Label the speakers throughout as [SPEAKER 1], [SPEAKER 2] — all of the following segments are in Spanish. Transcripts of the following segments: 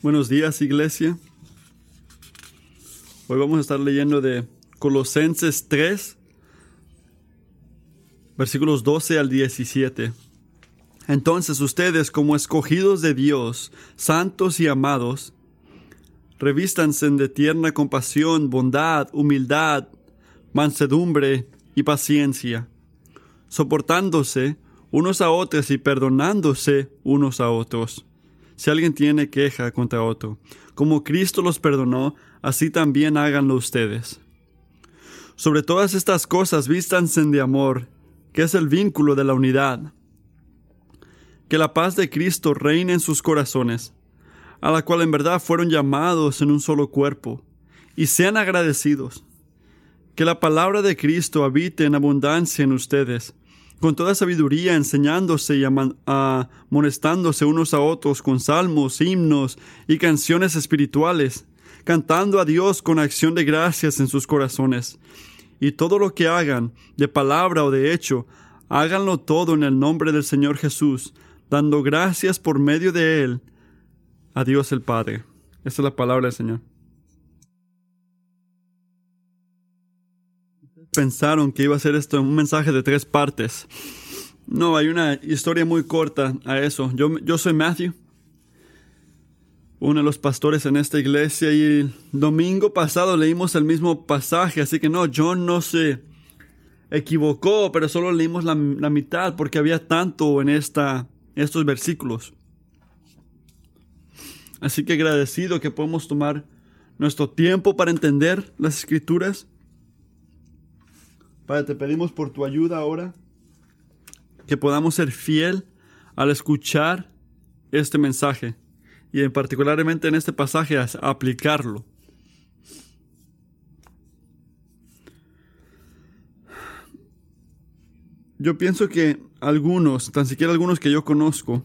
[SPEAKER 1] Buenos días, iglesia. Hoy vamos a estar leyendo de Colosenses 3, versículos 12 al 17. Entonces ustedes, como escogidos de Dios, santos y amados, revístanse de tierna compasión, bondad, humildad, mansedumbre y paciencia, soportándose unos a otros y perdonándose unos a otros si alguien tiene queja contra otro. Como Cristo los perdonó, así también háganlo ustedes. Sobre todas estas cosas vístanse de amor, que es el vínculo de la unidad. Que la paz de Cristo reine en sus corazones, a la cual en verdad fueron llamados en un solo cuerpo, y sean agradecidos. Que la palabra de Cristo habite en abundancia en ustedes, con toda sabiduría, enseñándose y amonestándose unos a otros con salmos, himnos y canciones espirituales, cantando a Dios con acción de gracias en sus corazones. Y todo lo que hagan, de palabra o de hecho, háganlo todo en el nombre del Señor Jesús, dando gracias por medio de Él a Dios el Padre. Esta es la palabra del Señor. Pensaron que iba a ser esto un mensaje de tres partes. No, hay una historia muy corta a eso. Yo, yo soy Matthew, uno de los pastores en esta iglesia, y el domingo pasado leímos el mismo pasaje, así que no, John no se equivocó, pero solo leímos la, la mitad porque había tanto en esta, estos versículos. Así que agradecido que podemos tomar nuestro tiempo para entender las escrituras Padre, te pedimos por tu ayuda ahora, que podamos ser fiel al escuchar este mensaje y en particularmente en este pasaje a aplicarlo. Yo pienso que algunos, tan siquiera algunos que yo conozco,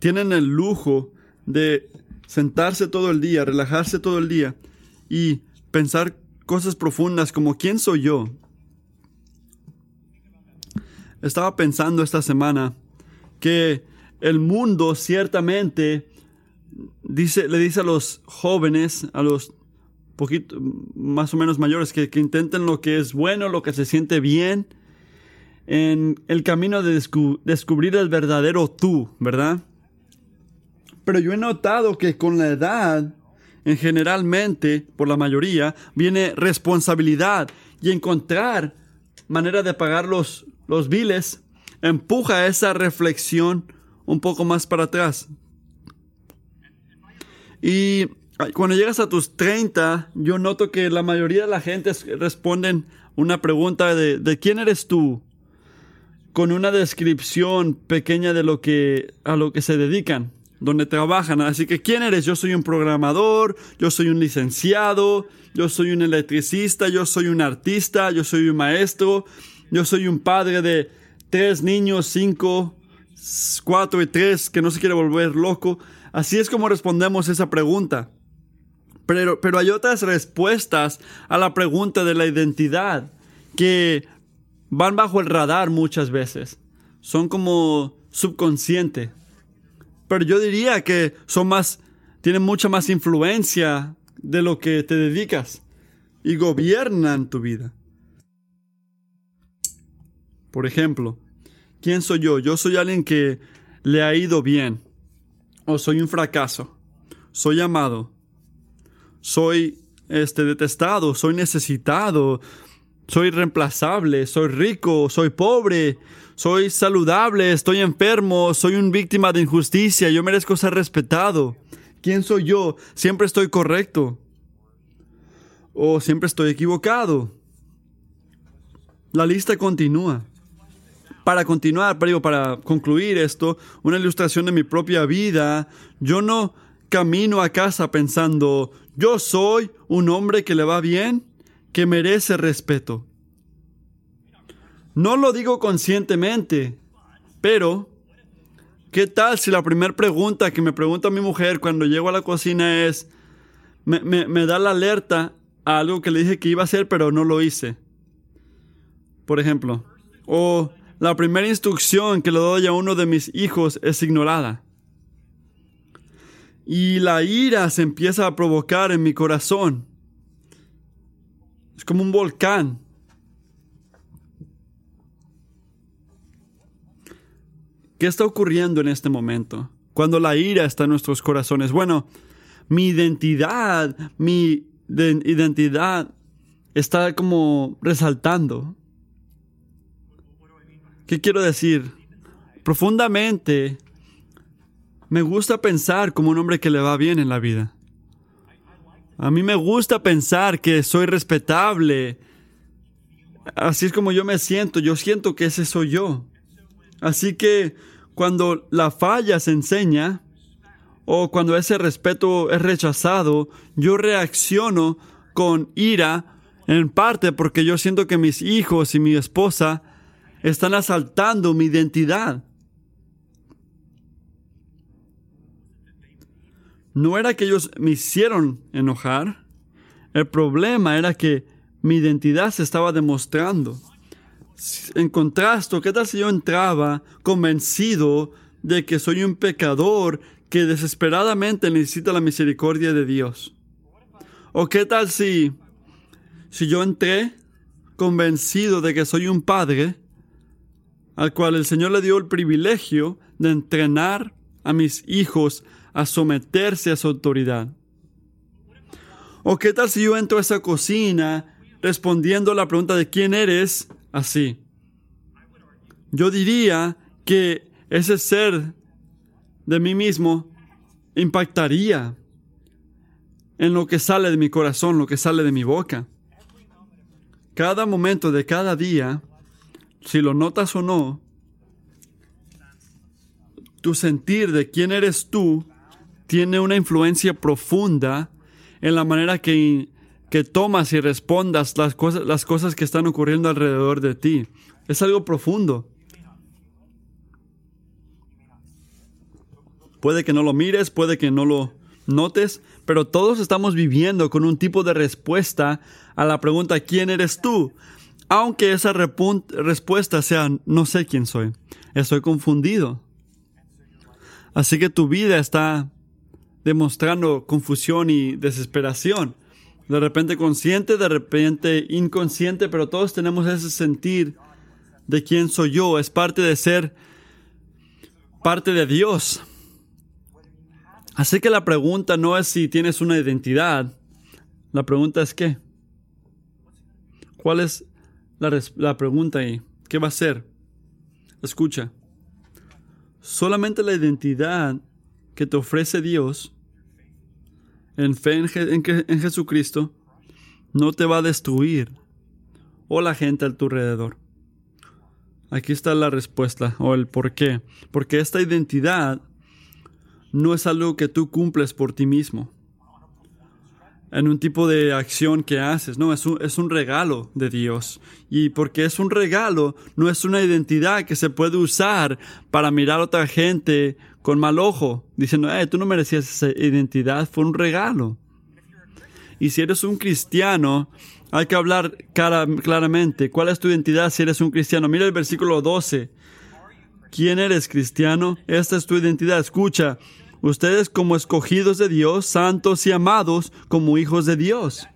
[SPEAKER 1] tienen el lujo de sentarse todo el día, relajarse todo el día y pensar cosas profundas como ¿quién soy yo? Estaba pensando esta semana que el mundo ciertamente dice, le dice a los jóvenes, a los más o menos mayores, que, intenten lo que es bueno, lo que se siente bien, en el camino de descubrir el verdadero tú, ¿verdad? Pero yo he notado que con la edad, en generalmente, por la mayoría, viene responsabilidad y encontrar manera de pagar los, los viles, empuja esa reflexión un poco más para atrás. Y cuando llegas a tus 30, yo noto que la mayoría de la gente responden una pregunta de, de quién eres tú, con una descripción pequeña de lo que a lo que se dedican, donde trabajan. Así que quién eres? Yo soy un programador, yo soy un licenciado, yo soy un electricista, yo soy un artista, yo soy un maestro, yo soy un padre de tres niños, cinco, cuatro y tres, que no se quiere volver loco. Así es como respondemos esa pregunta. Pero, pero hay otras respuestas a la pregunta de la identidad que van bajo el radar muchas veces. Son como subconsciente. Pero yo diría que son más, tienen mucha más influencia de lo que te dedicas y gobiernan tu vida. Por ejemplo, ¿quién soy yo? Yo soy alguien que le ha ido bien. O soy un fracaso. Soy amado. Soy este detestado, soy necesitado, soy reemplazable, soy rico, soy pobre, soy saludable, estoy enfermo, soy una víctima de injusticia, yo merezco ser respetado. ¿Quién soy yo? Siempre estoy correcto. O siempre estoy equivocado. La lista continúa para continuar, pero para concluir esto, una ilustración de mi propia vida, yo no camino a casa pensando, yo soy un hombre que le va bien, que merece respeto. No lo digo conscientemente, pero ¿qué tal si la primera pregunta que me pregunta mi mujer cuando llego a la cocina es, me, me da la alerta a algo que le dije que iba a hacer, pero no lo hice? Por ejemplo, o la primera instrucción que le doy a uno de mis hijos es ignorada. y la ira se empieza a provocar en mi corazón. Es como un volcán. ¿Qué está ocurriendo en este momento? Cuando la ira está en nuestros corazones. Bueno, mi identidad, mi identidad está como resaltando. ¿Qué quiero decir? Profundamente me gusta pensar como un hombre que le va bien en la vida. A mí me gusta pensar que soy respetable. Así es como yo me siento. Yo siento que ese soy yo. Así que cuando la falla se enseña o cuando ese respeto es rechazado, yo reacciono con ira en parte porque yo siento que mis hijos y mi esposa están asaltando mi identidad. No era que ellos me hicieron enojar. El problema era que mi identidad se estaba demostrando. En contraste, ¿qué tal si yo entraba convencido de que soy un pecador que desesperadamente necesita la misericordia de Dios? ¿O qué tal si, si yo entré convencido de que soy un padre al cual el Señor le dio el privilegio de entrenar a mis hijos a someterse a su autoridad. ¿O qué tal si yo entro a esa cocina respondiendo a la pregunta de quién eres así? Yo diría que ese ser de mí mismo impactaría en lo que sale de mi corazón, lo que sale de mi boca. Cada momento de cada día, si lo notas o no, tu sentir de quién eres tú tiene una influencia profunda en la manera que, que tomas y respondas las cosas, las cosas que están ocurriendo alrededor de ti. Es algo profundo. Puede que no lo mires, puede que no lo notes, pero todos estamos viviendo con un tipo de respuesta a la pregunta ¿quién eres tú? Aunque esa respuesta sea no sé quién soy, estoy confundido. Así que tu vida está demostrando confusión y desesperación. De repente consciente, de repente inconsciente, pero todos tenemos ese sentir de quién soy yo. Es parte de ser parte de Dios. Así que la pregunta no es si tienes una identidad. La pregunta es qué. ¿Cuál es la, la pregunta ahí? ¿Qué va a ser? Escucha. Solamente la identidad que te ofrece Dios en fe en, Jesucristo no te va a destruir o la gente a tu alrededor. Aquí está la respuesta o el por qué. Porque esta identidad no es algo que tú cumples por ti mismo. En un tipo de acción que haces, no, es un, es un regalo de Dios. Y porque es un regalo, no es una identidad que se puede usar para mirar a otra gente con mal ojo, diciendo, eh, tú no merecías esa identidad, fue un regalo. Y si eres un cristiano, hay que hablar claramente. ¿Cuál es tu identidad si eres un cristiano? Mira el versículo 12. ¿Quién eres cristiano? Esta es tu identidad. Escucha, ustedes como escogidos de Dios, santos y amados como hijos de Dios.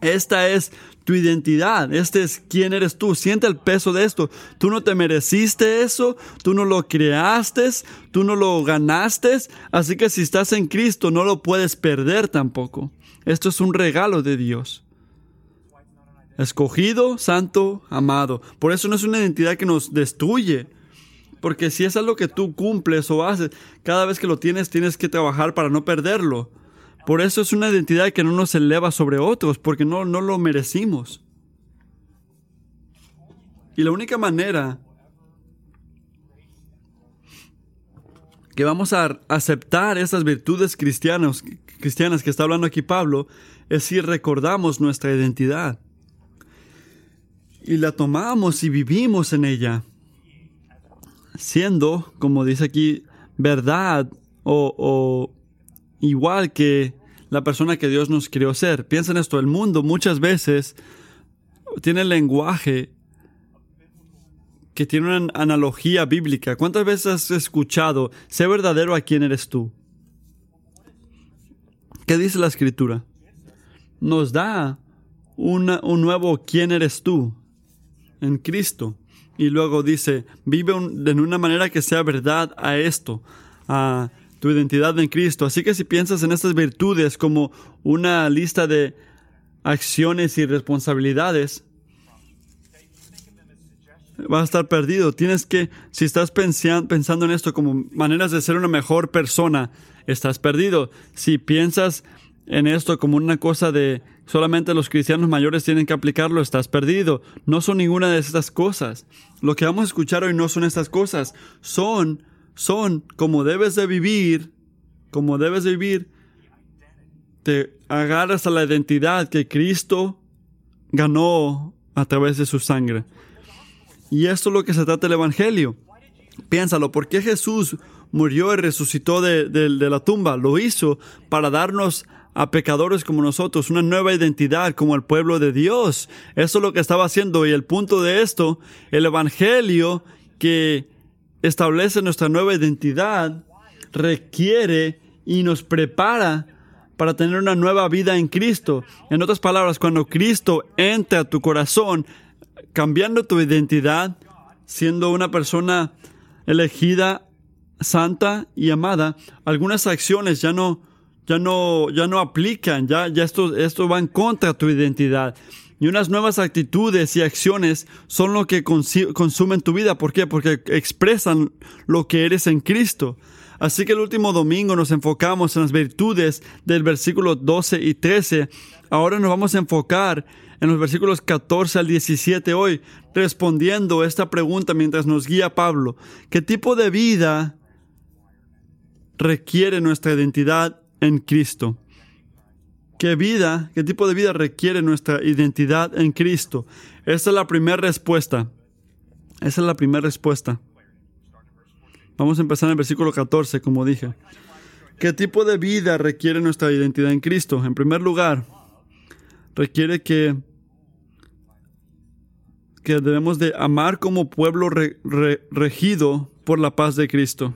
[SPEAKER 1] Esta es tu identidad, este es quién eres tú. Siente el peso de esto. Tú no te mereciste eso, tú no lo creaste, tú no lo ganaste, así que si estás en Cristo no lo puedes perder tampoco. Esto es un regalo de Dios. Escogido, santo, amado. Por eso no es una identidad que nos destruye. Porque si es algo que tú cumples o haces, cada vez que lo tienes tienes que trabajar para no perderlo. Por eso es una identidad que no nos eleva sobre otros, porque no, no lo merecimos. Y la única manera que vamos a aceptar esas virtudes cristianas, cristianas que está hablando aquí Pablo es si recordamos nuestra identidad y la tomamos y vivimos en ella, siendo, como dice aquí, verdad o, o igual que la persona que Dios nos creó ser. Piensa en esto, el mundo muchas veces tiene lenguaje que tiene una analogía bíblica. ¿Cuántas veces has escuchado, sé verdadero a quién eres tú? ¿Qué dice la escritura? Nos da un nuevo quién eres tú en Cristo. Y luego dice, vive un- de una manera que sea verdad a esto, a tu identidad en Cristo. Así que si piensas en estas virtudes como una lista de acciones y responsabilidades, vas a estar perdido. Tienes que, si estás pensando en esto como maneras de ser una mejor persona, estás perdido. Si piensas en esto como una cosa de solamente los cristianos mayores tienen que aplicarlo, estás perdido. No son ninguna de estas cosas. Lo que vamos a escuchar hoy no son estas cosas. Son, son como debes de vivir, como debes de vivir. Te agarras a la identidad que Cristo ganó a través de su sangre. Y esto es lo que se trata el Evangelio. Piénsalo, ¿por qué Jesús murió y resucitó de, la tumba? Lo hizo para darnos a pecadores como nosotros una nueva identidad como el pueblo de Dios. Eso es lo que estaba haciendo y el punto de esto, el Evangelio que establece nuestra nueva identidad, requiere y nos prepara para tener una nueva vida en Cristo. En otras palabras, cuando Cristo entra a tu corazón, cambiando tu identidad, siendo una persona elegida, santa y amada, algunas acciones ya no, ya no, ya no aplican, ya, ya esto, esto va en contra tu identidad. Y unas nuevas actitudes y acciones son lo que consumen tu vida. ¿Por qué? Porque expresan lo que eres en Cristo. Así que el último domingo nos enfocamos en las virtudes del versículo 12 y 13. Ahora nos vamos a enfocar en los versículos 14 al 17 hoy, respondiendo esta pregunta mientras nos guía Pablo. ¿Qué tipo de vida requiere nuestra identidad en Cristo? ¿Qué vida, qué tipo de vida requiere nuestra identidad en Cristo? Esa es la primera respuesta. Esa es la primera respuesta. Vamos a empezar en el versículo 14, como dije. ¿Qué tipo de vida requiere nuestra identidad en Cristo? En primer lugar, requiere que, que debemos de amar como pueblo re- re- regido por la paz de Cristo.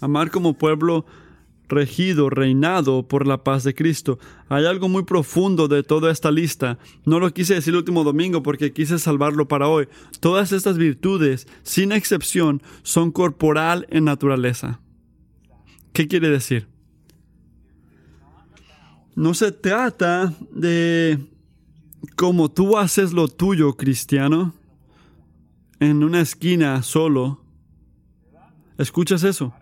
[SPEAKER 1] Amar como pueblo regido, reinado por la paz de Cristo. Hay algo muy profundo de toda esta lista. No lo quise decir el último domingo porque quise salvarlo para hoy. Todas estas virtudes, sin excepción, son corporal en naturaleza. ¿Qué quiere decir? No se trata de como tú haces lo tuyo, cristiano, en una esquina solo. ¿Escuchas eso?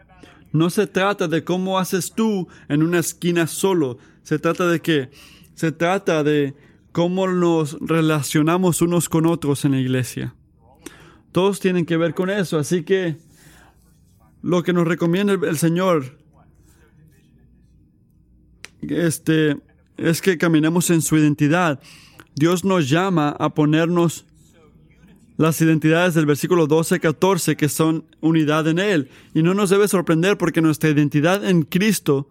[SPEAKER 1] No se trata de cómo haces tú en una esquina solo. Se trata de qué? Se trata de cómo nos relacionamos unos con otros en la iglesia. Todos tienen que ver con eso. Así que lo que nos recomienda el, Señor este, es que caminemos en su identidad. Dios nos llama a ponernos las identidades del versículo 12, 14, que son unidad en Él. Y no nos debe sorprender porque nuestra identidad en Cristo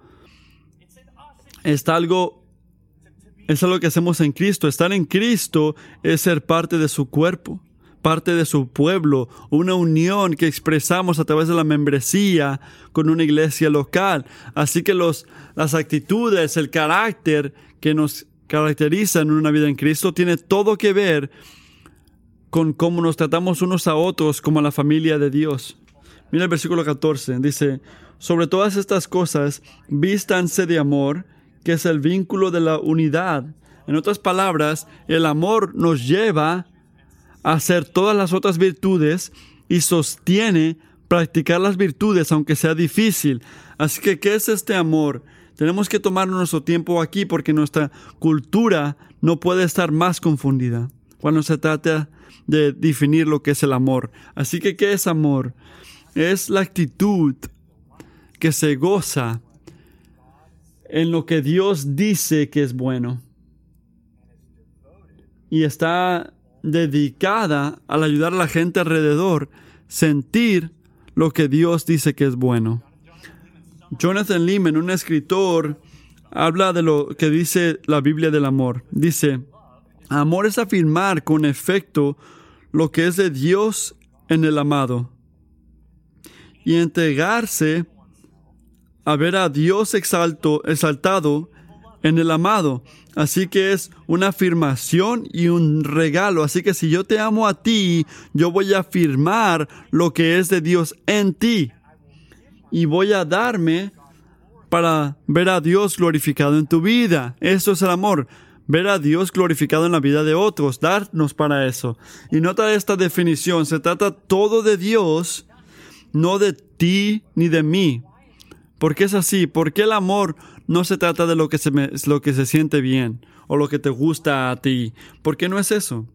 [SPEAKER 1] está algo, es algo que hacemos en Cristo. Estar en Cristo es ser parte de su cuerpo, parte de su pueblo, una unión que expresamos a través de la membresía con una iglesia local. Así que los, las actitudes, el carácter que nos caracteriza en una vida en Cristo tiene todo que ver con cómo nos tratamos unos a otros como a la familia de Dios. Mira el versículo 14, dice, sobre todas estas cosas, vístanse de amor, que es el vínculo de la unidad. En otras palabras, el amor nos lleva a hacer todas las otras virtudes y sostiene practicar las virtudes aunque sea difícil. Así que, ¿qué es este amor? Tenemos que tomar nuestro tiempo aquí porque nuestra cultura no puede estar más confundida cuando se trata de definir lo que es el amor. Así que, ¿qué es amor? Es la actitud que se goza en lo que Dios dice que es bueno. Y está dedicada al ayudar a la gente alrededor sentir lo que Dios dice que es bueno. Jonathan Lehman, un escritor, habla de lo que dice la Biblia del amor. Dice, amor es afirmar con efecto lo que es de Dios en el amado y entregarse a ver a Dios exaltado en el amado. Así que es una afirmación y un regalo. Así que si yo te amo a ti, yo voy a afirmar lo que es de Dios en ti. Y voy a darme para ver a Dios glorificado en tu vida. Eso es el amor. Ver a Dios glorificado en la vida de otros. Darnos para eso. Y nota esta definición. Se trata todo de Dios, no de ti ni de mí. ¿Por qué es así? Porque el amor no se trata de lo que se, lo que se siente bien o lo que te gusta a ti. ¿Por qué no es eso?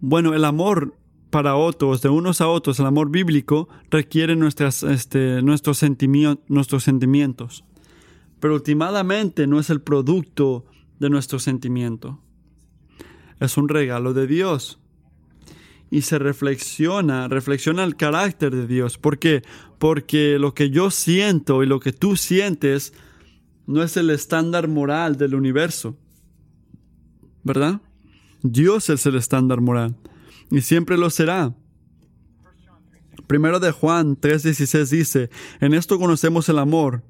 [SPEAKER 1] Bueno, el amor para otros, de unos a otros, el amor bíblico requiere nuestras, este, nuestros, nuestros sentimientos. Pero últimamente no es el producto de nuestro sentimiento. Es un regalo de Dios. Y se reflexiona, reflexiona el carácter de Dios. ¿Por qué? Porque lo que yo siento y lo que tú sientes no es el estándar moral del universo. ¿Verdad? Dios es el estándar moral y siempre lo será. Primero de Juan 3:16 dice, en esto conocemos el amor,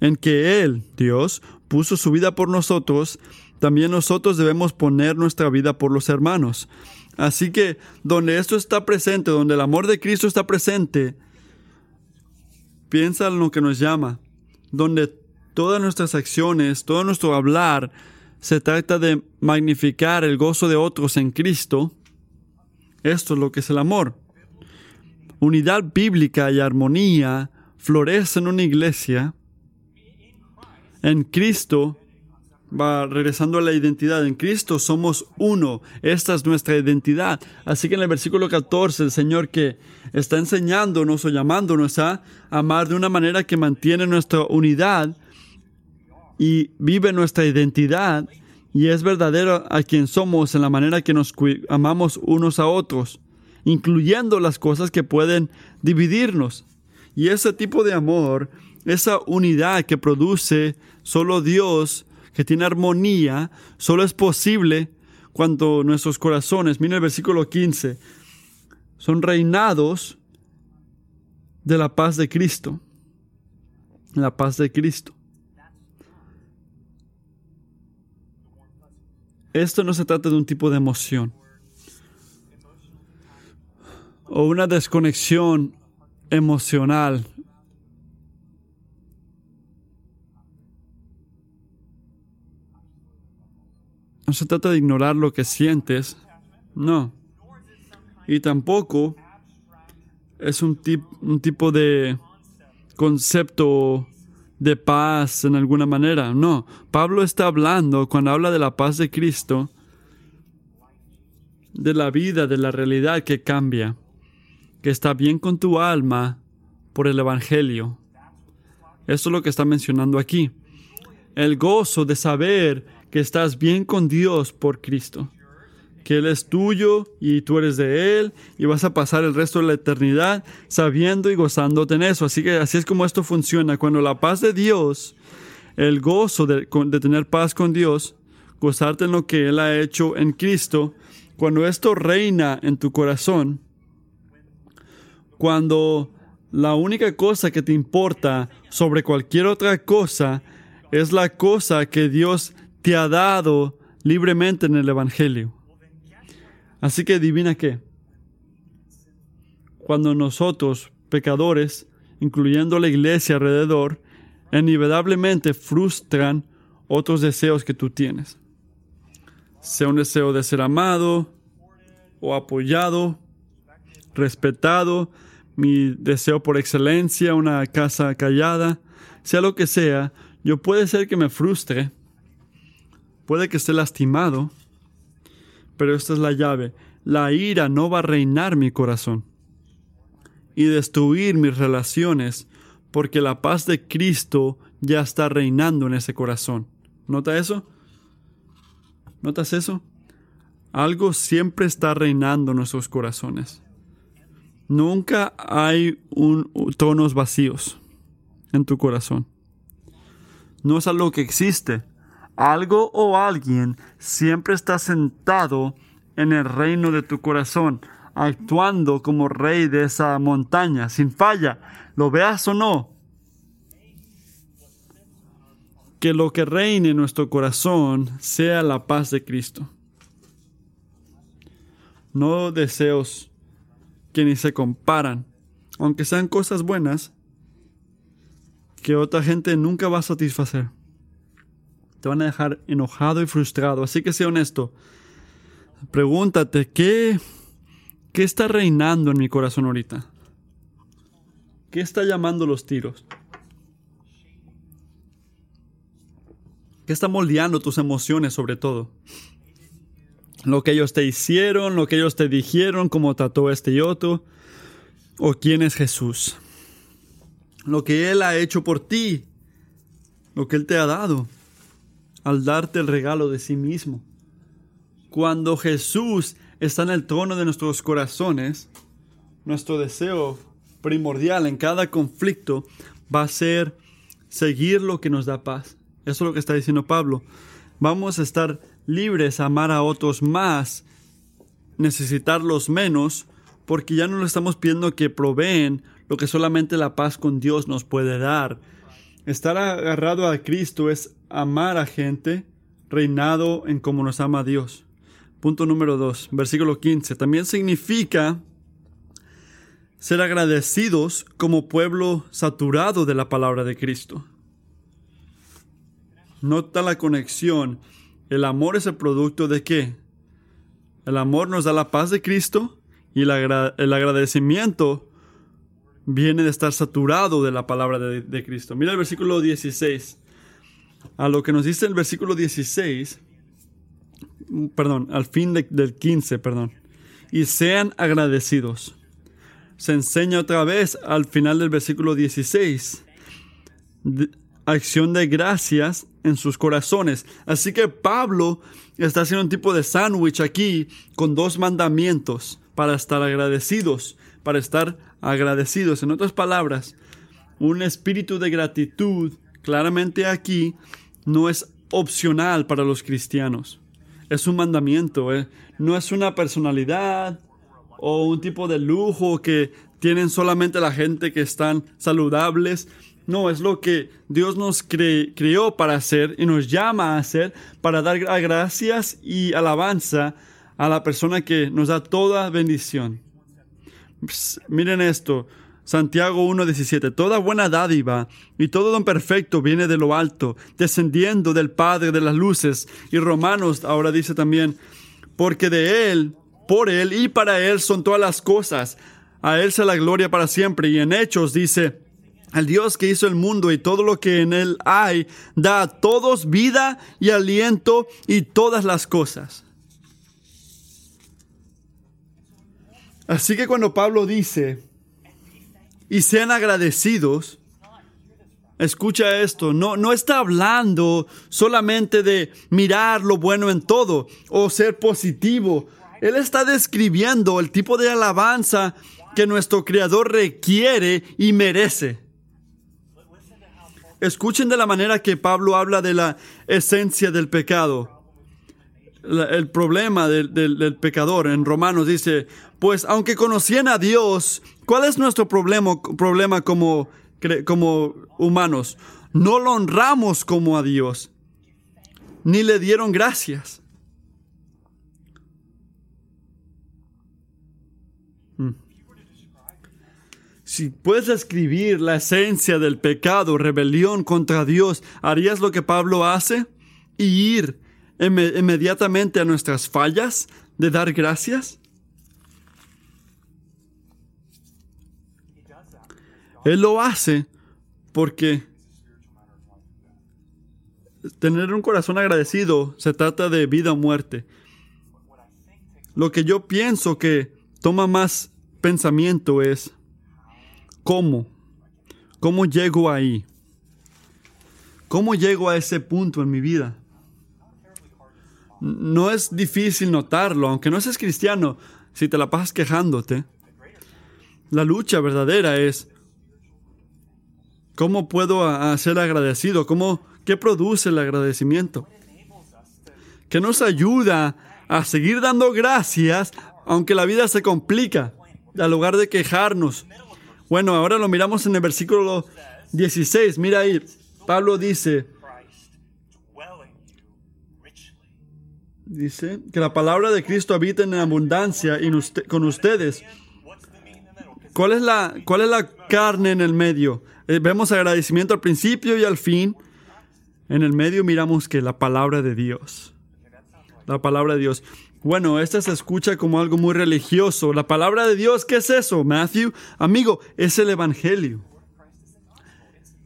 [SPEAKER 1] en que Él, Dios, puso su vida por nosotros, también nosotros debemos poner nuestra vida por los hermanos. Así que donde esto está presente, donde el amor de Cristo está presente, piensa en lo que nos llama, donde todas nuestras acciones, todo nuestro hablar, se trata de magnificar el gozo de otros en Cristo, esto es lo que es el amor. Unidad bíblica y armonía florece en una iglesia. En Cristo, va regresando a la identidad, en Cristo somos uno. Esta es nuestra identidad. Así que en el versículo 14, el Señor que está enseñándonos o llamándonos a amar de una manera que mantiene nuestra unidad y vive nuestra identidad, y es verdadero a quien somos en la manera que nos amamos unos a otros, incluyendo las cosas que pueden dividirnos. Y ese tipo de amor, esa unidad que produce solo Dios, que tiene armonía, solo es posible cuando nuestros corazones, mira el versículo 15, son reinados de la paz de Cristo. La paz de Cristo. Esto no se trata de un tipo de emoción o una desconexión emocional. No se trata de ignorar lo que sientes, no. Y tampoco es un, un tipo de concepto de paz en alguna manera. No, Pablo está hablando, cuando habla de la paz de Cristo, de la vida, de la realidad que cambia, que está bien con tu alma por el Evangelio. Eso es lo que está mencionando aquí. El gozo de saber que estás bien con Dios por Cristo que Él es tuyo y tú eres de Él y vas a pasar el resto de la eternidad sabiendo y gozándote en eso. Así que así es como esto funciona. Cuando la paz de Dios, el gozo de, de tener paz con Dios, gozarte en lo que Él ha hecho en Cristo, cuando esto reina en tu corazón, cuando la única cosa que te importa sobre cualquier otra cosa es la cosa que Dios te ha dado libremente en el Evangelio. Así que adivina qué. Cuando nosotros, pecadores, incluyendo la iglesia alrededor, inevitablemente frustran otros deseos que tú tienes. Sea un deseo de ser amado o apoyado, respetado, mi deseo por excelencia, una casa callada, sea lo que sea, yo puede ser que me frustre, puede que esté lastimado, pero esta es la llave. La ira no va a reinar mi corazón y destruir mis relaciones porque la paz de Cristo ya está reinando en ese corazón. ¿Nota eso? ¿Notas eso? Algo siempre está reinando en nuestros corazones. Nunca hay un, tonos vacíos en tu corazón. No es algo que existe, algo o alguien siempre está sentado en el reino de tu corazón, actuando como rey de esa montaña, sin falla, lo veas o no. que lo que reine en nuestro corazón sea la paz de Cristo. No deseos que ni se comparan, aunque sean cosas buenas, que otra gente nunca va a satisfacer. Te van a dejar enojado y frustrado. Así que sé honesto. Pregúntate, ¿qué, qué está reinando en mi corazón ahorita? ¿Qué está llamando los tiros? ¿Qué está moldeando tus emociones sobre todo? Lo que ellos te hicieron, lo que ellos te dijeron, cómo trató este y otro, o quién es Jesús. Lo que Él ha hecho por ti, lo que Él te ha dado, al darte el regalo de sí mismo. Cuando Jesús está en el trono de nuestros corazones, nuestro deseo primordial en cada conflicto va a ser seguir lo que nos da paz. Eso es lo que está diciendo Pablo. Vamos a estar libres a amar a otros más, necesitarlos menos, porque ya no le estamos pidiendo que proveen lo que solamente la paz con Dios nos puede dar. Estar agarrado a Cristo es amar a gente reinado en como nos ama Dios. Punto número 2, versículo 15. También significa ser agradecidos como pueblo saturado de la palabra de Cristo. Nota la conexión. El amor es el producto de qué? El amor nos da la paz de Cristo y el, agradecimiento viene de estar saturado de la palabra de, Cristo. Mira el versículo 16. A lo que nos dice el versículo 16, perdón, al fin del 15, perdón. Y sean agradecidos. Se enseña otra vez al final del versículo 16 acción de gracias en sus corazones. Así que Pablo está haciendo un tipo de sándwich aquí con dos mandamientos para estar agradecidos, para estar agradecidos. En otras palabras, un espíritu de gratitud claramente aquí no es opcional para los cristianos. Es un mandamiento, ¿eh? no es una personalidad o un tipo de lujo que tienen solamente la gente que están saludables. No, es lo que Dios nos creó para hacer y nos llama a hacer para dar gracias y alabanza a la persona que nos da toda bendición. miren esto, Santiago 1.17, toda buena dádiva y todo don perfecto viene de lo alto, descendiendo del Padre de las luces. Y Romanos ahora dice también, porque de Él, por Él y para Él son todas las cosas. A Él sea la gloria para siempre. Y en Hechos dice, al Dios que hizo el mundo y todo lo que en él hay, da a todos vida y aliento y todas las cosas. Así que cuando Pablo dice, y sean agradecidos, escucha esto, no, no está hablando solamente de mirar lo bueno en todo o ser positivo. Él está describiendo el tipo de alabanza que nuestro Creador requiere y merece. Escuchen de la manera que Pablo habla de la esencia del pecado. El problema del, pecador en Romanos dice, pues aunque conocían a Dios, ¿cuál es nuestro problema, problema como, como humanos? No lo honramos como a Dios, ni le dieron gracias. Si puedes escribir la esencia del pecado, rebelión contra Dios, ¿harías lo que Pablo hace? ¿Y ir inmediatamente a nuestras fallas de dar gracias? Él lo hace porque tener un corazón agradecido se trata de vida o muerte. Lo que yo pienso que toma más pensamiento es ¿Cómo? ¿Cómo llego ahí? ¿Cómo llego a ese punto en mi vida? No es difícil notarlo, aunque no seas cristiano, si te la pasas quejándote. La lucha verdadera es cómo puedo ser agradecido, cómo, qué produce el agradecimiento, que nos ayuda a seguir dando gracias aunque la vida se complica, al lugar de quejarnos, bueno, ahora lo miramos en el versículo 16. Mira ahí, Pablo dice, Dice que la palabra de Cristo habita en abundancia en con ustedes. ¿Cuál es, la, ¿Cuál es la carne en el medio? Eh, vemos agradecimiento al principio y al fin. En el medio miramos que la palabra de Dios. La palabra de Dios. Bueno, esta se escucha como algo muy religioso. La palabra de Dios, ¿qué es eso, Matthew? Amigo, es el Evangelio.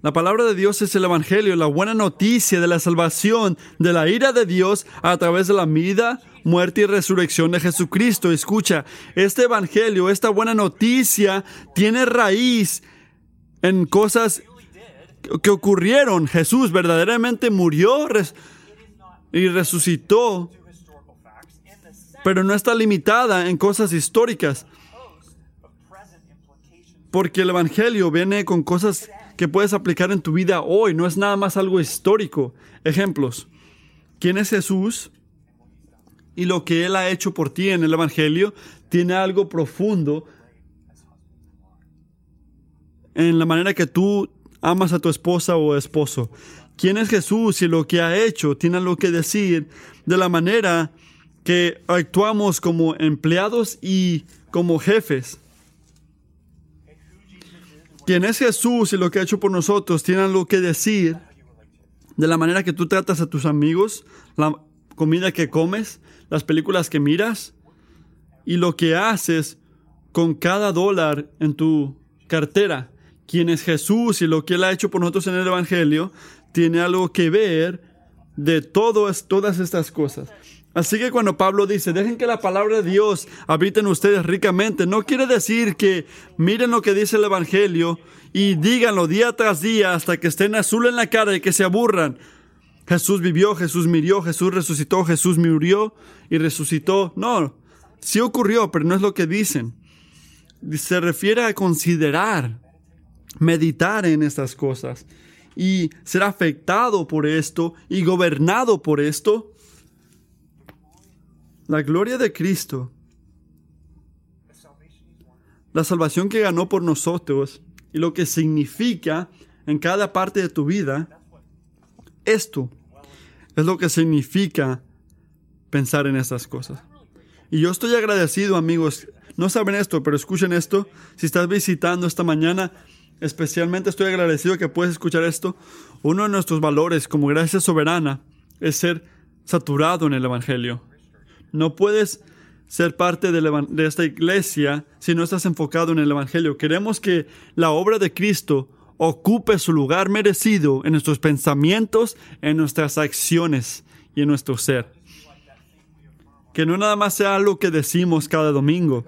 [SPEAKER 1] La palabra de Dios es el Evangelio, la buena noticia de la salvación, de la ira de Dios a través de la vida, muerte y resurrección de Jesucristo. Escucha, este Evangelio, esta buena noticia tiene raíz en cosas que ocurrieron. Jesús verdaderamente murió y resucitó, pero no está limitada en cosas históricas, porque el Evangelio viene con cosas que puedes aplicar en tu vida hoy, no es nada más algo histórico. Ejemplos. ¿Quién es Jesús? Y lo que Él ha hecho por ti en el Evangelio tiene algo profundo en la manera que tú amas a tu esposa o esposo. ¿Quién es Jesús y lo que ha hecho tiene algo que decir de la manera que actuamos como empleados y como jefes? ¿Quién es Jesús y lo que ha hecho por nosotros tiene algo que decir de la manera que tú tratas a tus amigos, la comida que comes, las películas que miras y lo que haces con cada dólar en tu cartera? quién es Jesús y lo que Él ha hecho por nosotros en el Evangelio, tiene algo que ver de todas, todas estas cosas. Así que cuando Pablo dice, dejen que la palabra de Dios habite en ustedes ricamente, no quiere decir que miren lo que dice el Evangelio y díganlo día tras día hasta que estén azul en la cara y que se aburran. Jesús vivió, Jesús murió, Jesús resucitó, Jesús murió y resucitó. No, sí ocurrió, pero no es lo que dicen. Se refiere a considerar meditar en estas cosas y ser afectado por esto y gobernado por esto. La gloria de Cristo, la salvación que ganó por nosotros y lo que significa en cada parte de tu vida, esto es lo que significa pensar en estas cosas. Y yo estoy agradecido, amigos. No saben esto, pero escuchen esto. Si estás visitando esta mañana, Especialmente estoy agradecido que puedes escuchar esto. Uno de nuestros valores como gracia soberana es ser saturado en el Evangelio. No puedes ser parte de, la, de, esta iglesia si no estás enfocado en el Evangelio. Queremos que la obra de Cristo ocupe su lugar merecido en nuestros pensamientos, en nuestras acciones y en nuestro ser. Que no nada más sea algo que decimos cada domingo.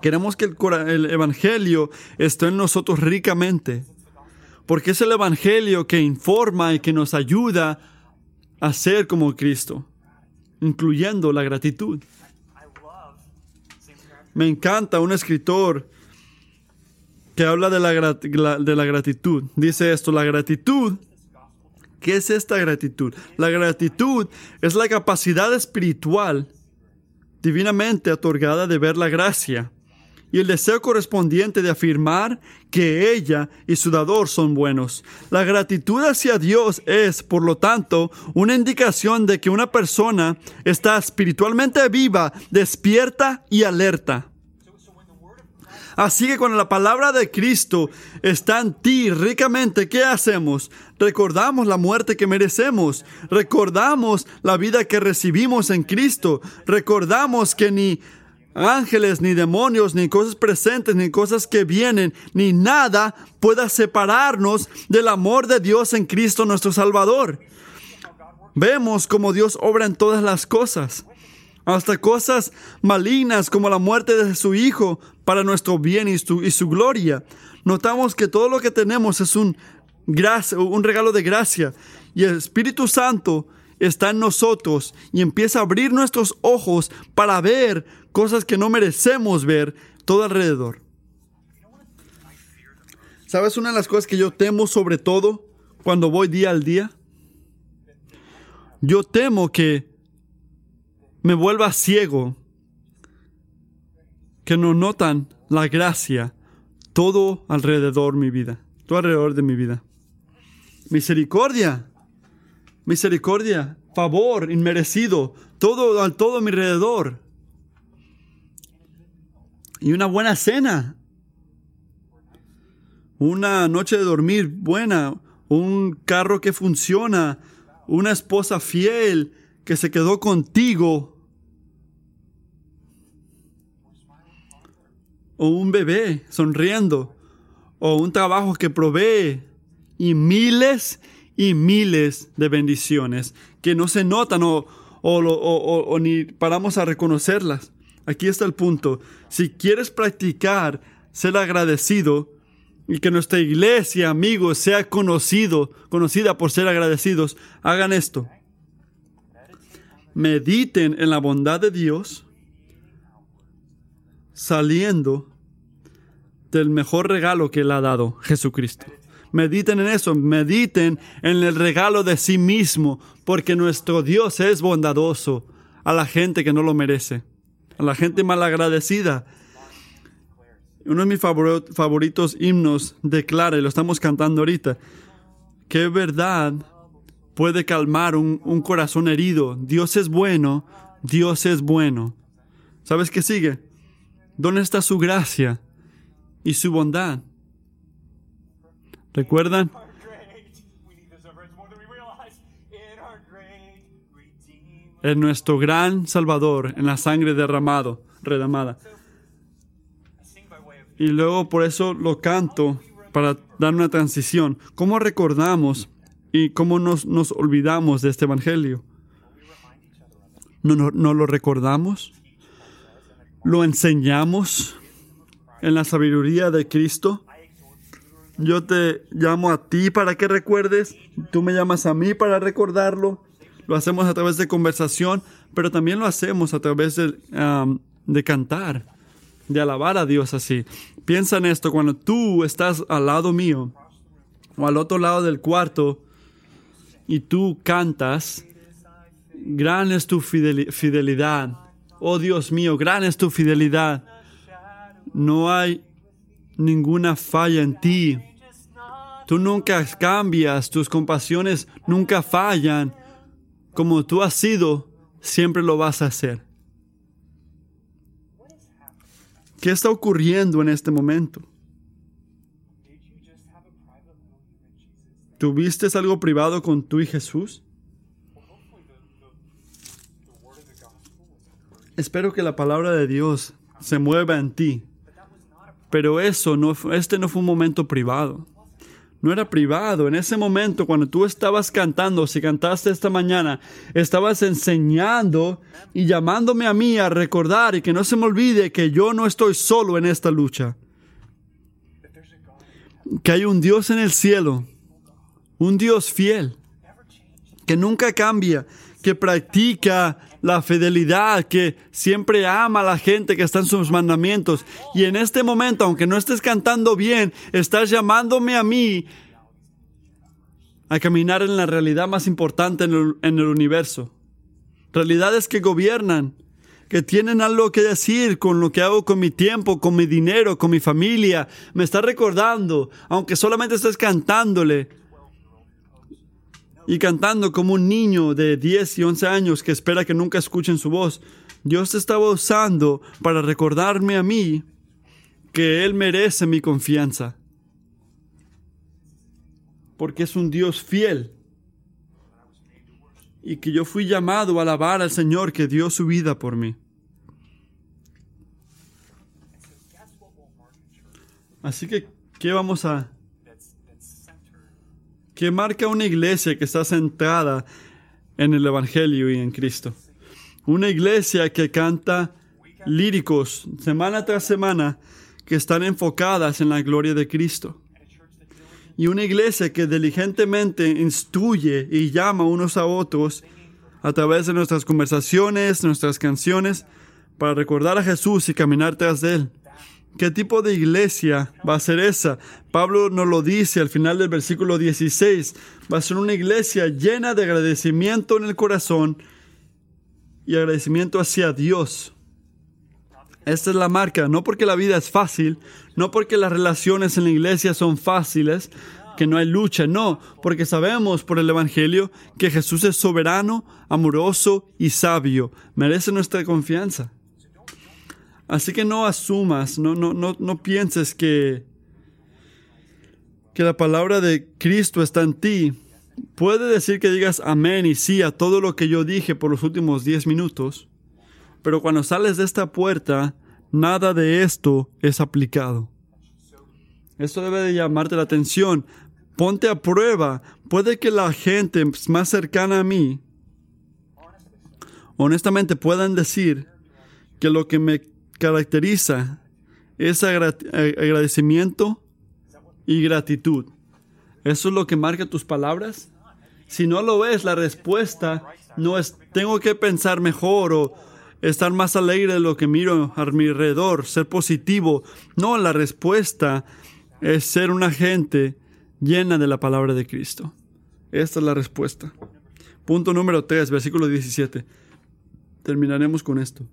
[SPEAKER 1] Queremos que el, el, Evangelio esté en nosotros ricamente, porque es el Evangelio que informa y que nos ayuda a ser como Cristo, incluyendo la gratitud. Me encanta un escritor que habla de la, de la gratitud. Dice esto, la gratitud. ¿Qué es esta gratitud? La gratitud es la capacidad espiritual divinamente otorgada de ver la gracia y el deseo correspondiente de afirmar que ella y su dador son buenos. La gratitud hacia Dios es, por lo tanto, una indicación de que una persona está espiritualmente viva, despierta y alerta. Así que cuando la palabra de Cristo está en ti ricamente, ¿qué hacemos? Recordamos la muerte que merecemos, recordamos la vida que recibimos en Cristo, recordamos que ni ángeles, ni demonios, ni cosas presentes, ni cosas que vienen, ni nada pueda separarnos del amor de Dios en Cristo nuestro Salvador. Vemos como Dios obra en todas las cosas, hasta cosas malignas como la muerte de su Hijo para nuestro bien y su, y su gloria. Notamos que todo lo que tenemos es un, un regalo de gracia y el Espíritu Santo está en nosotros y empieza a abrir nuestros ojos para ver cosas que no merecemos ver todo alrededor. ¿Sabes una de las cosas que yo temo sobre todo cuando voy día al día? Yo temo que me vuelva ciego, que no notan la gracia todo alrededor mi vida, todo alrededor de mi vida. Misericordia, misericordia. favor inmerecido, todo al todo a mi alrededor. Y una buena cena. Una noche de dormir buena, un carro que funciona, una esposa fiel que se quedó contigo. O un bebé sonriendo. O un trabajo que provee. Y miles y miles de bendiciones que no se notan o, o, ni paramos a reconocerlas. Aquí está el punto. Si quieres practicar ser agradecido y que nuestra iglesia, amigos, sea conocido, conocida por ser agradecidos, hagan esto. Mediten en la bondad de Dios saliendo del mejor regalo que Él ha dado, Jesucristo. Mediten en eso, mediten en el regalo de sí mismo, porque nuestro Dios es bondadoso a la gente que no lo merece, a la gente malagradecida. Uno de mis favoritos himnos declara, y lo estamos cantando ahorita, que verdad puede calmar un, un corazón herido. Dios es bueno, Dios es bueno. ¿Sabes qué sigue? ¿Dónde está su gracia y su bondad? ¿Recuerdan? En nuestro gran Salvador, en la sangre derramado, redamada. Y luego por eso lo canto para dar una transición. ¿Cómo recordamos y cómo nos, nos olvidamos de este Evangelio? ¿No, no, ¿No lo recordamos? ¿Lo enseñamos en la sabiduría de Cristo? Yo te llamo a ti para que recuerdes, tú me llamas a mí para recordarlo. Lo hacemos a través de conversación, pero también lo hacemos a través de, de cantar, de alabar a Dios así. Piensa en esto, cuando tú estás al lado mío o al otro lado del cuarto y tú cantas, gran es tu fidelidad. Oh Dios mío, gran es tu fidelidad. No hay ninguna falla en ti. Tú nunca cambias, tus compasiones nunca fallan. Como tú has sido, siempre lo vas a hacer. ¿Qué está ocurriendo en este momento? ¿Tuviste algo privado con tú y Jesús? Espero que la palabra de Dios se mueva en ti pero eso no, este no fue un momento privado. No era privado. En ese momento, cuando tú estabas cantando, si cantaste esta mañana, estabas enseñando y llamándome a mí a recordar y que no se me olvide que yo no estoy solo en esta lucha. Que hay un Dios en el cielo, un Dios fiel, que nunca cambia, que practica la fidelidad, que siempre ama a la gente que está en sus mandamientos. Y en este momento, aunque no estés cantando bien, estás llamándome a mí a caminar en la realidad más importante en el, en el universo. Realidades que gobiernan, que tienen algo que decir con lo que hago con mi tiempo, con mi dinero, con mi familia. Me está recordando, aunque solamente estés cantándole, y cantando como un niño de 10 y 11 años que espera que nunca escuchen su voz. Dios estaba usando para recordarme a mí que Él merece mi confianza. Porque es un Dios fiel. Y que yo fui llamado a alabar al Señor que dio su vida por mí. Así que, ¿qué vamos a que marca una iglesia que está centrada en el Evangelio y en Cristo. Una iglesia que canta líricos semana tras semana que están enfocadas en la gloria de Cristo. Y una iglesia que diligentemente instruye y llama unos a otros a través de nuestras conversaciones, nuestras canciones, para recordar a Jesús y caminar tras de Él. ¿Qué tipo de iglesia va a ser esa? Pablo nos lo dice al final del versículo 16. Va a ser una iglesia llena de agradecimiento en el corazón y agradecimiento hacia Dios. Esta es la marca, no porque la vida es fácil, no porque las relaciones en la iglesia son fáciles, que no hay lucha, no, porque sabemos por el Evangelio que Jesús es soberano, amoroso y sabio, merece nuestra confianza. Así que no asumas, no, no, no, no pienses que, que la palabra de Cristo está en ti. Puede decir que digas amén y sí a todo lo que yo dije por los últimos 10 minutos, pero cuando sales de esta puerta, nada de esto es aplicado. Esto debe de llamarte la atención. Ponte a prueba. Puede que la gente más cercana a mí, honestamente, puedan decir que lo que me caracteriza es agradecimiento y gratitud. ¿Eso es lo que marca tus palabras? Si no lo es, la respuesta no es tengo que pensar mejor o estar más alegre de lo que miro a mi alrededor, ser positivo. No, la respuesta es ser una gente llena de la palabra de Cristo. Esta es la respuesta. Punto número 3, versículo 17. Terminaremos con esto.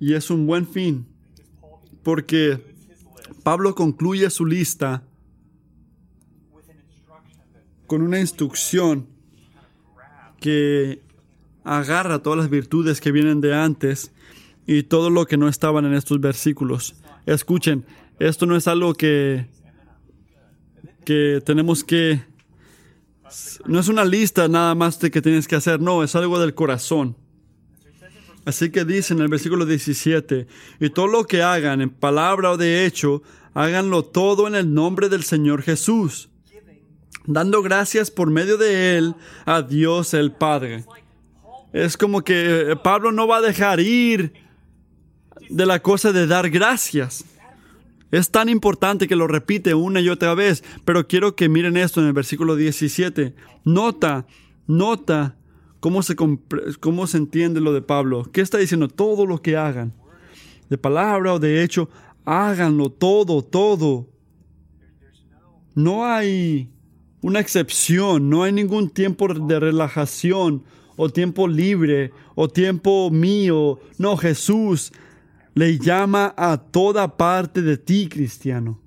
[SPEAKER 1] Y es un buen fin, porque Pablo concluye su lista con una instrucción que agarra todas las virtudes que vienen de antes y todo lo que no estaban en estos versículos. Escuchen, esto no es algo que, que tenemos que... No es una lista nada más de que tienes que hacer, no, es algo del corazón. Así que dice en el versículo 17, y todo lo que hagan en palabra o de hecho, háganlo todo en el nombre del Señor Jesús, dando gracias por medio de Él a Dios el Padre. Es como que Pablo no va a dejar ir de la cosa de dar gracias. Es tan importante que lo repite una y otra vez, pero quiero que miren esto en el versículo 17. Nota, nota cómo se, cómo se entiende lo de Pablo. ¿Qué está diciendo? Todo lo que hagan, de palabra o de hecho, háganlo todo, todo. No hay una excepción, no hay ningún tiempo de relajación o tiempo libre o tiempo mío. No, Jesús le llama a toda parte de ti, cristiano.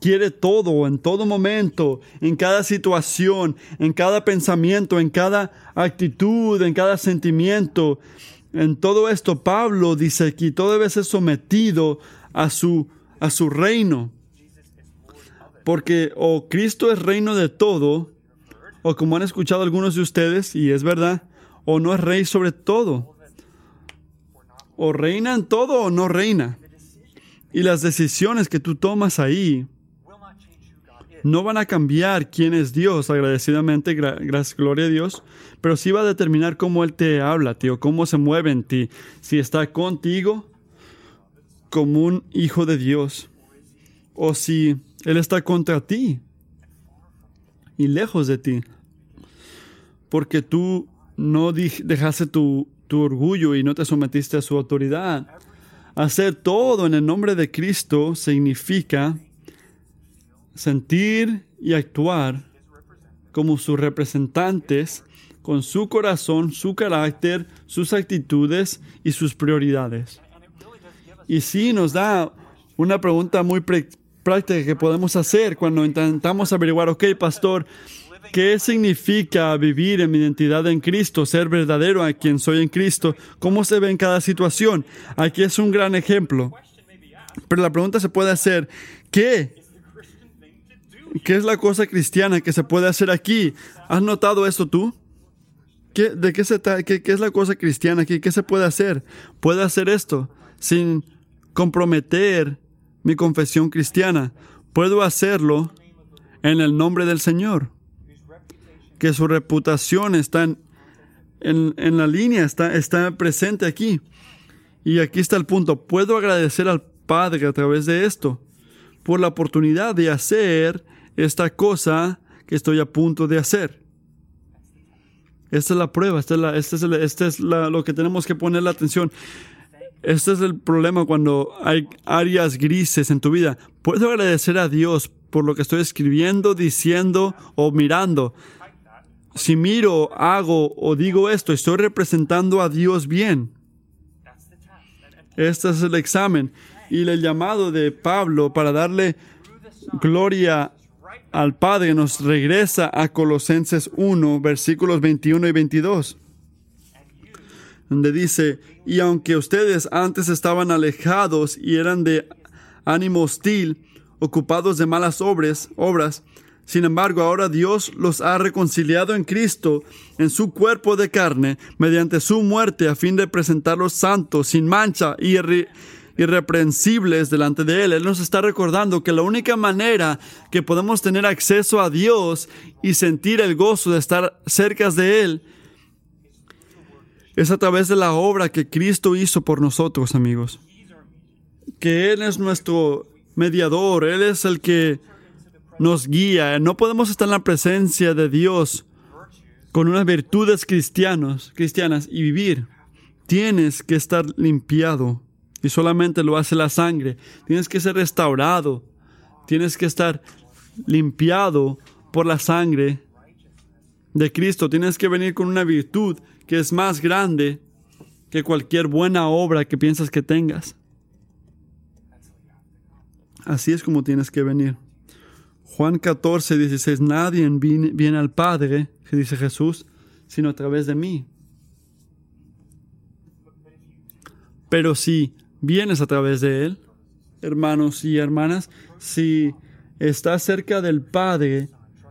[SPEAKER 1] Quiere todo, en todo momento, en cada situación, en cada pensamiento, en cada actitud, en cada sentimiento. En todo esto, Pablo dice aquí, todo debe ser sometido a su, a su reino. Porque o Cristo es reino de todo, o como han escuchado algunos de ustedes, y es verdad, o no es rey sobre todo. O reina en todo o no reina. Y las decisiones que tú tomas ahí no van a cambiar quién es Dios, agradecidamente, gracias, gloria a Dios, pero sí va a determinar cómo Él te habla, tío, cómo se mueve en ti, si está contigo como un hijo de Dios, o si Él está contra ti y lejos de ti porque tú no dejaste tu, orgullo y no te sometiste a su autoridad. Hacer todo en el nombre de Cristo significa sentir y actuar como sus representantes con su corazón, su carácter, sus actitudes y sus prioridades. Y sí nos da una pregunta muy práctica que podemos hacer cuando intentamos averiguar, ok, pastor, ¿Qué significa vivir en mi identidad en Cristo, ser verdadero a quien soy en Cristo? ¿Cómo se ve en cada situación? Aquí es un gran ejemplo. Pero la pregunta se puede hacer, ¿qué? ¿Qué es la cosa cristiana que se puede hacer aquí? ¿Has notado esto tú? ¿Qué, ¿De qué, se qué, qué es la cosa cristiana aquí? ¿Qué se puede hacer? Puede hacer esto sin comprometer mi confesión cristiana. Puedo hacerlo en el nombre del Señor que su reputación está en, la línea, está, está presente aquí. Y aquí está el punto. Puedo agradecer al Padre a través de esto por la oportunidad de hacer esta cosa que estoy a punto de hacer. Esta es la prueba, esta es, este es, lo que tenemos que poner la atención. Este es el problema cuando hay áreas grises en tu vida. Puedo agradecer a Dios por lo que estoy escribiendo, diciendo o mirando si miro, hago o digo esto, estoy representando a Dios bien. Este es el examen y el llamado de Pablo para darle gloria al Padre nos regresa a Colosenses 1, versículos 21 y 22, donde dice, y aunque ustedes antes estaban alejados y eran de ánimo hostil, ocupados de malas obras, obras, sin embargo, ahora Dios los ha reconciliado en Cristo, en su cuerpo de carne, mediante su muerte, a fin de presentarlos santos, sin mancha y irreprensibles delante de Él. Él nos está recordando que la única manera que podemos tener acceso a Dios y sentir el gozo de estar cerca de Él es a través de la obra que Cristo hizo por nosotros, amigos. Que Él es nuestro mediador, Él es el que nos guía. No podemos estar en la presencia de Dios con unas virtudes cristianas y vivir. Tienes que estar limpiado y solamente lo hace la sangre. Tienes que ser restaurado. Tienes que estar limpiado por la sangre de Cristo. Tienes que venir con una virtud que es más grande que cualquier buena obra que piensas que tengas. Así es como tienes que venir. Juan 14, 16, nadie viene, al Padre, dice Jesús, sino a través de mí. Pero si vienes a través de Él, hermanos y hermanas, si estás cerca del Padre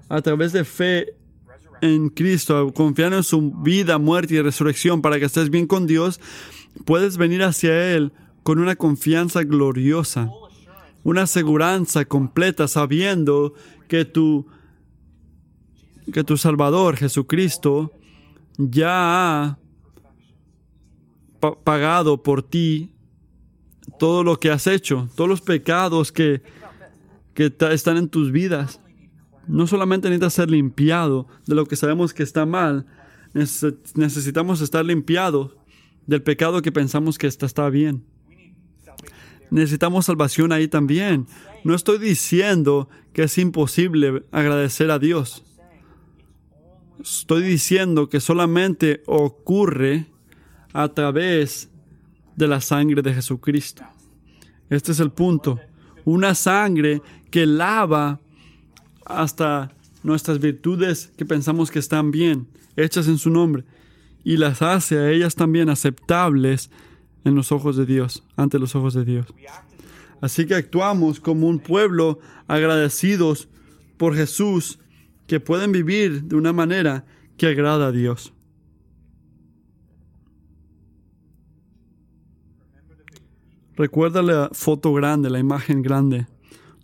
[SPEAKER 1] a través de fe en Cristo, confiando en su vida, muerte y resurrección para que estés bien con Dios, puedes venir hacia Él con una confianza gloriosa una aseguranza completa sabiendo que tu, que tu Salvador Jesucristo ya ha pagado por ti todo lo que has hecho, todos los pecados que, que están en tus vidas. No solamente necesitas ser limpiado de lo que sabemos que está mal, necesitamos estar limpiados del pecado que pensamos que está, bien necesitamos salvación ahí también. No estoy diciendo que es imposible agradecer a Dios. Estoy diciendo que solamente ocurre a través de la sangre de Jesucristo. Este es el punto. Una sangre que lava hasta nuestras virtudes que pensamos que están bien, hechas en su nombre, y las hace a ellas también aceptables en los ojos de Dios, ante los ojos de Dios. Así que actuamos como un pueblo agradecidos por Jesús que pueden vivir de una manera que agrada a Dios. Recuerda la foto grande, la imagen grande.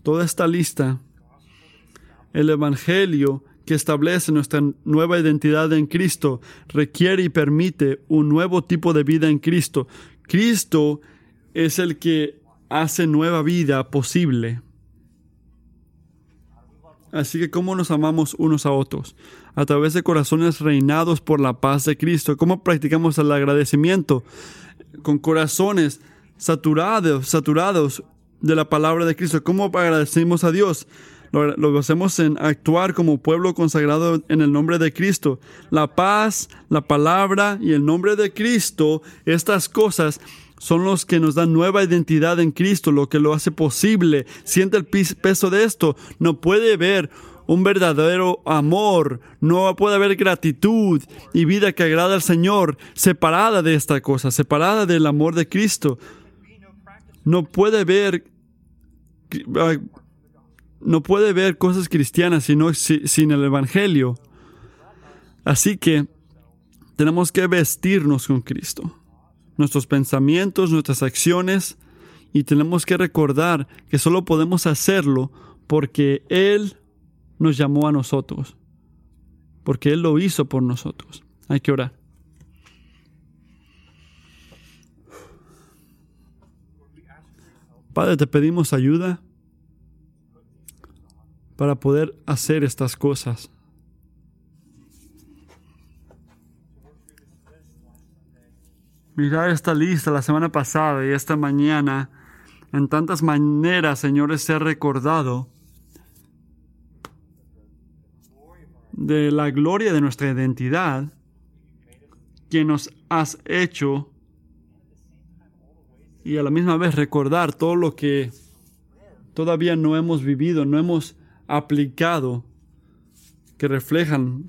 [SPEAKER 1] Toda esta lista, el Evangelio que establece nuestra nueva identidad en Cristo, requiere y permite un nuevo tipo de vida en Cristo Cristo es el que hace nueva vida posible. Así que cómo nos amamos unos a otros, a través de corazones reinados por la paz de Cristo, cómo practicamos el agradecimiento con corazones saturados, saturados de la palabra de Cristo, cómo agradecemos a Dios. Lo, lo, hacemos en actuar como pueblo consagrado en el nombre de Cristo. La paz, la palabra y el nombre de Cristo, estas cosas son los que nos dan nueva identidad en Cristo, lo que lo hace posible. Siente el peso de esto. No puede ver un verdadero amor, no puede haber gratitud y vida que agrada al Señor separada de esta cosa, separada del amor de Cristo. No puede ver no puede ver cosas cristianas sino sin el evangelio. Así que tenemos que vestirnos con Cristo nuestros pensamientos, nuestras acciones, y tenemos que recordar que solo podemos hacerlo porque Él nos llamó a nosotros, porque Él lo hizo por nosotros. Hay que orar. Padre, te pedimos ayuda para poder hacer estas cosas. mirar esta lista la semana pasada y esta mañana, en tantas maneras, Señor, ser recordado de la gloria de nuestra identidad que nos has hecho y a la misma vez recordar todo lo que todavía no hemos vivido, no hemos aplicado que reflejan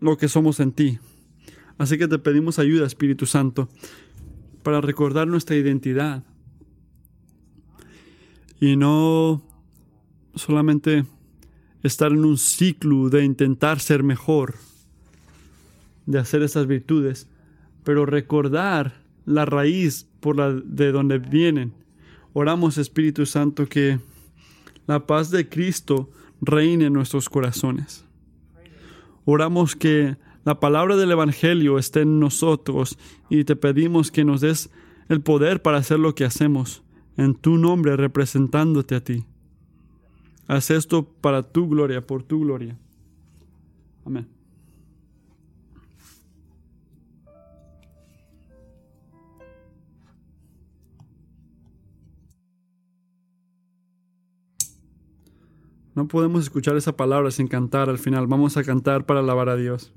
[SPEAKER 1] lo que somos en ti. Así que te pedimos ayuda, Espíritu Santo, para recordar nuestra identidad y no solamente estar en un ciclo de intentar ser mejor, de hacer esas virtudes, pero recordar la raíz por la de donde vienen. Oramos, Espíritu Santo, que la paz de Cristo reine en nuestros corazones. Oramos que la palabra del Evangelio esté en nosotros y te pedimos que nos des el poder para hacer lo que hacemos, en tu nombre representándote a ti. Haz esto para tu gloria, por tu gloria. Amén. No podemos escuchar esa palabra sin cantar al final. Vamos a cantar para alabar a Dios.